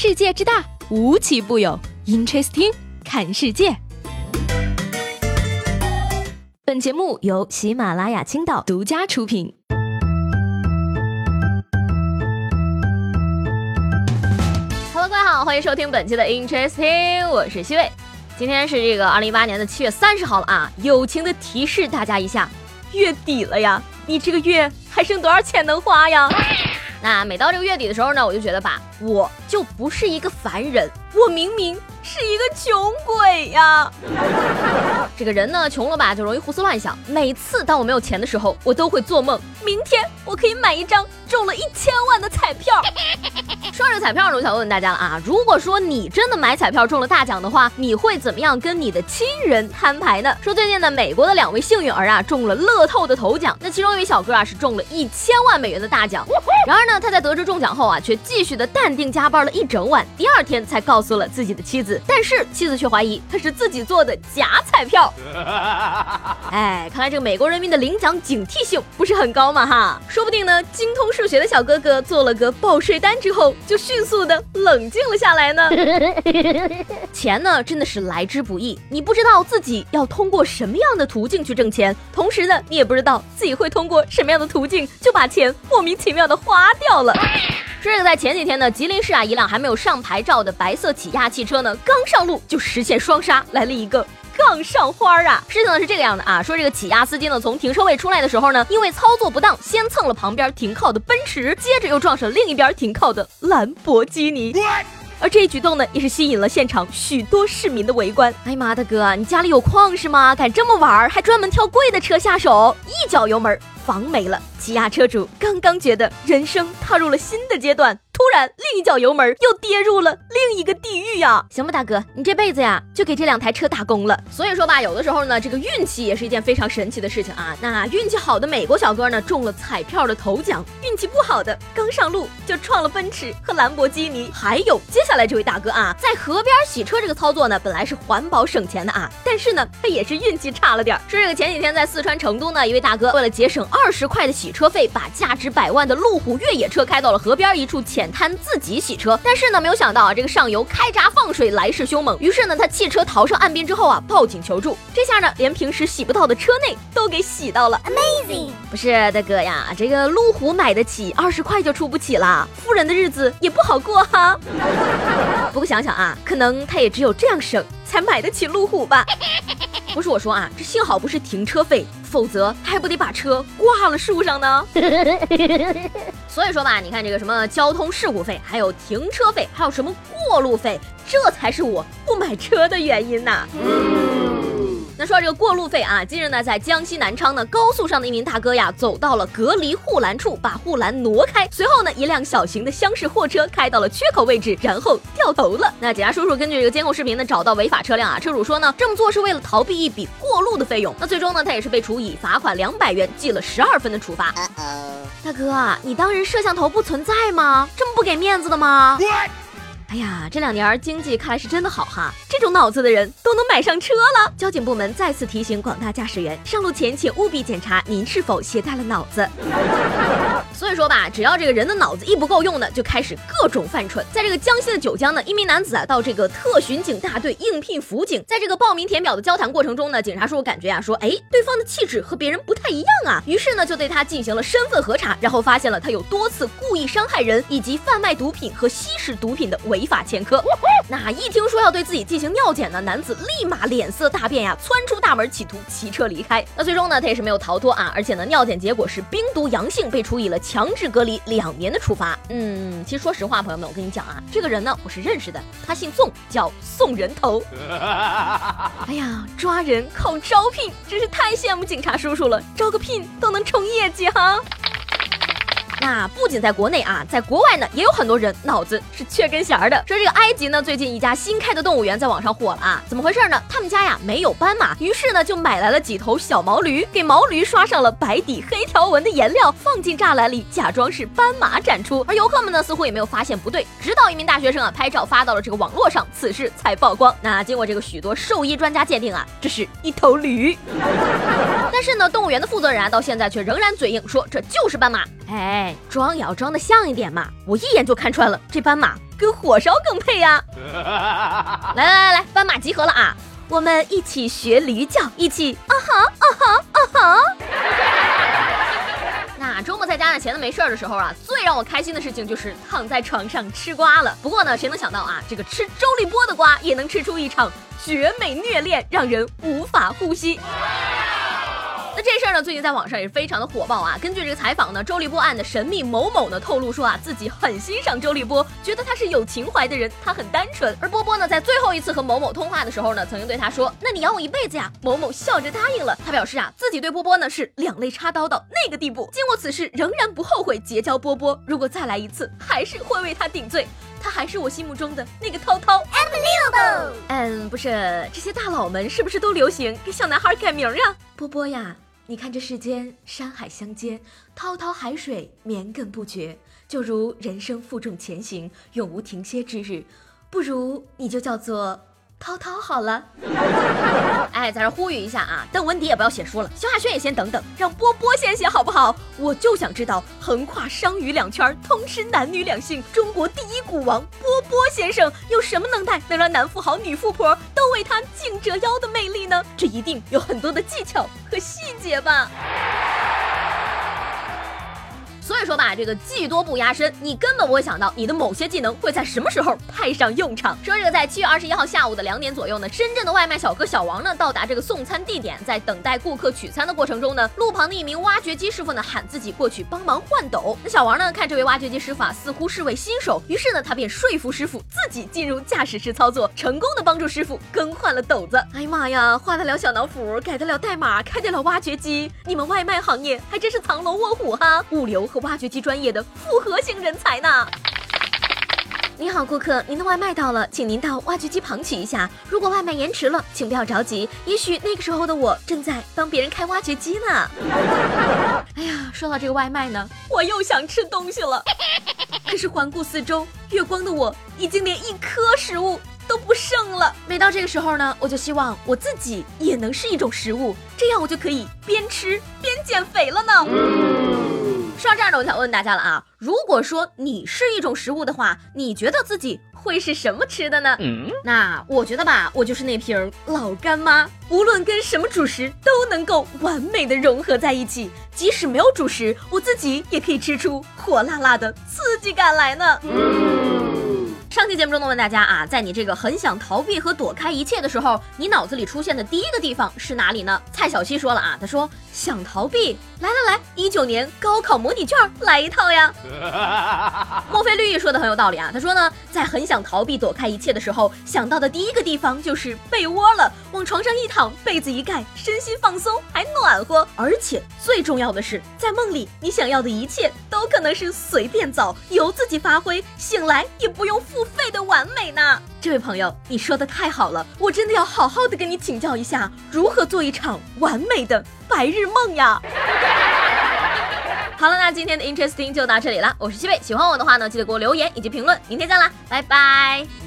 世界之大，无奇不有。Interesting，看世界。本节目由喜马拉雅青岛独家出品。Hello，各位好，欢迎收听本期的 Interesting，我是西魏。今天是这个二零一八年的七月三十号了啊！友情的提示大家一下，月底了呀，你这个月还剩多少钱能花呀？那每到这个月底的时候呢，我就觉得吧，我就不是一个凡人，我明明是一个穷鬼呀。这个人呢，穷了吧就容易胡思乱想。每次当我没有钱的时候，我都会做梦，明天我可以买一张中了一千万的彩票。说这彩票呢，我想问问大家了啊，如果说你真的买彩票中了大奖的话，你会怎么样跟你的亲人摊牌呢？说最近呢，美国的两位幸运儿啊中了乐透的头奖，那其中一位小哥啊是中了一千万美元的大奖。然而呢，他在得知中奖后啊，却继续的淡定加班了一整晚，第二天才告诉了自己的妻子。但是妻子却怀疑他是自己做的假彩票。哎，看来这个美国人民的领奖警惕性不是很高嘛哈，说不定呢，精通数学的小哥哥做了个报税单之后。就迅速的冷静了下来呢。钱呢，真的是来之不易。你不知道自己要通过什么样的途径去挣钱，同时呢，你也不知道自己会通过什么样的途径就把钱莫名其妙的花掉了。说这个，在前几天呢，吉林市啊，一辆还没有上牌照的白色起亚汽车呢，刚上路就实现双杀，来了一个。杠上花啊！事情呢是这个样的啊，说这个起亚司机呢从停车位出来的时候呢，因为操作不当，先蹭了旁边停靠的奔驰，接着又撞上另一边停靠的兰博基尼。而这一举动呢，也是吸引了现场许多市民的围观。哎呀妈，大哥，你家里有矿是吗？敢这么玩，还专门挑贵的车下手，一脚油门，房没了。起亚车主刚刚觉得人生踏入了新的阶段。突然，另一脚油门又跌入了另一个地狱呀！行吧，大哥，你这辈子呀就给这两台车打工了。所以说吧，有的时候呢，这个运气也是一件非常神奇的事情啊。那运气好的美国小哥呢，中了彩票的头奖；运气不好的，刚上路就撞了奔驰和兰博基尼。还有接下来这位大哥啊，在河边洗车这个操作呢，本来是环保省钱的啊，但是呢，他也是运气差了点。说这个前几天在四川成都呢，一位大哥为了节省二十块的洗车费，把价值百万的路虎越野车开到了河边一处浅。滩自己洗车，但是呢，没有想到啊，这个上游开闸放水来势凶猛，于是呢，他弃车逃上岸边之后啊，报警求助。这下呢，连平时洗不到的车内都给洗到了，amazing！不是大哥呀，这个路虎买得起，二十块就出不起了，富人的日子也不好过哈。不过想想啊，可能他也只有这样省，才买得起路虎吧。不是我说啊，这幸好不是停车费，否则他还不得把车挂了树上呢。所以说吧，你看这个什么交通事故费，还有停车费，还有什么过路费，这才是我不买车的原因呐。那说到这个过路费啊，近日呢，在江西南昌呢高速上的一名大哥呀，走到了隔离护栏处，把护栏挪开，随后呢，一辆小型的厢式货车开到了缺口位置，然后掉头了。那警察叔叔根据这个监控视频呢，找到违法车辆啊，车主说呢，这么做是为了逃避一笔过路的费用。那最终呢，他也是被处以罚款两百元，记了十二分的处罚。大哥，你当人摄像头不存在吗？这么不给面子的吗？哎呀，这两年经济看来是真的好哈，这种脑子的人都能买上车了。交警部门再次提醒广大驾驶员，上路前请务必检查您是否携带了脑子。所以说吧，只要这个人的脑子一不够用呢，就开始各种犯蠢。在这个江西的九江呢，一名男子啊到这个特巡警大队应聘辅警，在这个报名填表的交谈过程中呢，警察叔叔感觉啊说，哎，对方的气质和别人不太一样啊，于是呢就对他进行了身份核查，然后发现了他有多次故意伤害人以及贩卖毒品和吸食毒品的违。违法前科，那一听说要对自己进行尿检呢，男子立马脸色大变呀，窜出大门，企图骑车离开。那最终呢，他也是没有逃脱啊，而且呢，尿检结果是冰毒阳性，被处以了强制隔离两年的处罚。嗯，其实说实话，朋友们，我跟你讲啊，这个人呢，我是认识的，他姓宋，叫宋人头。哎呀，抓人靠招聘，真是太羡慕警察叔叔了，招个聘都能冲业绩哈。那不仅在国内啊，在国外呢，也有很多人脑子是缺根弦儿的。说这个埃及呢，最近一家新开的动物园在网上火了啊，怎么回事呢？他们家呀没有斑马，于是呢就买来了几头小毛驴，给毛驴刷上了白底黑条纹的颜料，放进栅栏里，假装是斑马展出。而游客们呢，似乎也没有发现不对，直到一名大学生啊拍照发到了这个网络上，此事才曝光。那经过这个许多兽医专家鉴定啊，这是一头驴。但是呢，动物园的负责人啊，到现在却仍然嘴硬说这就是斑马。哎，装也要装的像一点嘛！我一眼就看穿了，这斑马跟火烧更配 呀！来来来来，斑马集合了啊！我们一起学驴叫，一起啊哈啊哈啊哈！那周末在家呢，闲的没事儿的时候啊，最让我开心的事情就是躺在床上吃瓜了。不过呢，谁能想到啊，这个吃周立波的瓜也能吃出一场绝美虐恋，让人无法呼吸。那这事儿呢，最近在网上也是非常的火爆啊。根据这个采访呢，周立波案的神秘某某呢透露说啊，自己很欣赏周立波，觉得他是有情怀的人，他很单纯。而波波呢，在最后一次和某某通话的时候呢，曾经对他说：“那你养我一辈子呀？”某某笑着答应了。他表示啊，自己对波波呢是两肋插刀到那个地步，经过此事仍然不后悔结交波波。如果再来一次，还是会为他顶罪。他还是我心目中的那个涛涛。Unbelievable。嗯，不是，这些大佬们是不是都流行给小男孩改名呀？波波呀。你看这世间山海相接，滔滔海水绵亘不绝，就如人生负重前行，永无停歇之日。不如你就叫做。涛涛好了，哎，在这呼吁一下啊，邓文迪也不要写书了，萧亚轩也先等等，让波波先写好不好？我就想知道，横跨商娱两圈，通吃男女两性，中国第一股王波波先生有什么能耐，能让男富豪、女富婆都为他颈折腰的魅力呢？这一定有很多的技巧和细节吧。所以说吧，这个技多不压身，你根本不会想到你的某些技能会在什么时候派上用场。说这个在七月二十一号下午的两点左右呢，深圳的外卖小哥小王呢到达这个送餐地点，在等待顾客取餐的过程中呢，路旁的一名挖掘机师傅呢喊自己过去帮忙换斗。那小王呢看这位挖掘机师傅啊似乎是位新手，于是呢他便说服师傅自己进入驾驶室操作，成功的帮助师傅更换了斗子。哎呀妈呀，画得了小脑斧，改得了代码，开得了挖掘机，你们外卖行业还真是藏龙卧虎哈！物流和挖掘机专业的复合型人才呢？你好，顾客，您的外卖到了，请您到挖掘机旁取一下。如果外卖延迟了，请不要着急，也许那个时候的我正在帮别人开挖掘机呢。哎呀，说到这个外卖呢，我又想吃东西了。可是环顾四周，月光的我已经连一颗食物都不剩了。每到这个时候呢，我就希望我自己也能是一种食物，这样我就可以边吃边减肥了呢。说到这儿呢，我想问大家了啊，如果说你是一种食物的话，你觉得自己会是什么吃的呢？那我觉得吧，我就是那瓶老干妈，无论跟什么主食都能够完美的融合在一起，即使没有主食，我自己也可以吃出火辣辣的刺激感来呢。上期节目中呢，问大家啊，在你这个很想逃避和躲开一切的时候，你脑子里出现的第一个地方是哪里呢？蔡小七说了啊，他说想逃避，来来来，一九年高考模拟卷来一套呀。墨菲绿意说的很有道理啊，他说呢，在很想逃避躲开一切的时候，想到的第一个地方就是被窝了，往床上一躺，被子一盖，身心放松，还暖和，而且最重要的是，在梦里你想要的一切都可能是随便找，由自己发挥，醒来也不用付。费的完美呢，这位朋友，你说的太好了，我真的要好好的跟你请教一下，如何做一场完美的白日梦呀。好了，那今天的 Interesting 就到这里了，我是西贝，喜欢我的话呢，记得给我留言以及评论，明天见啦，拜拜。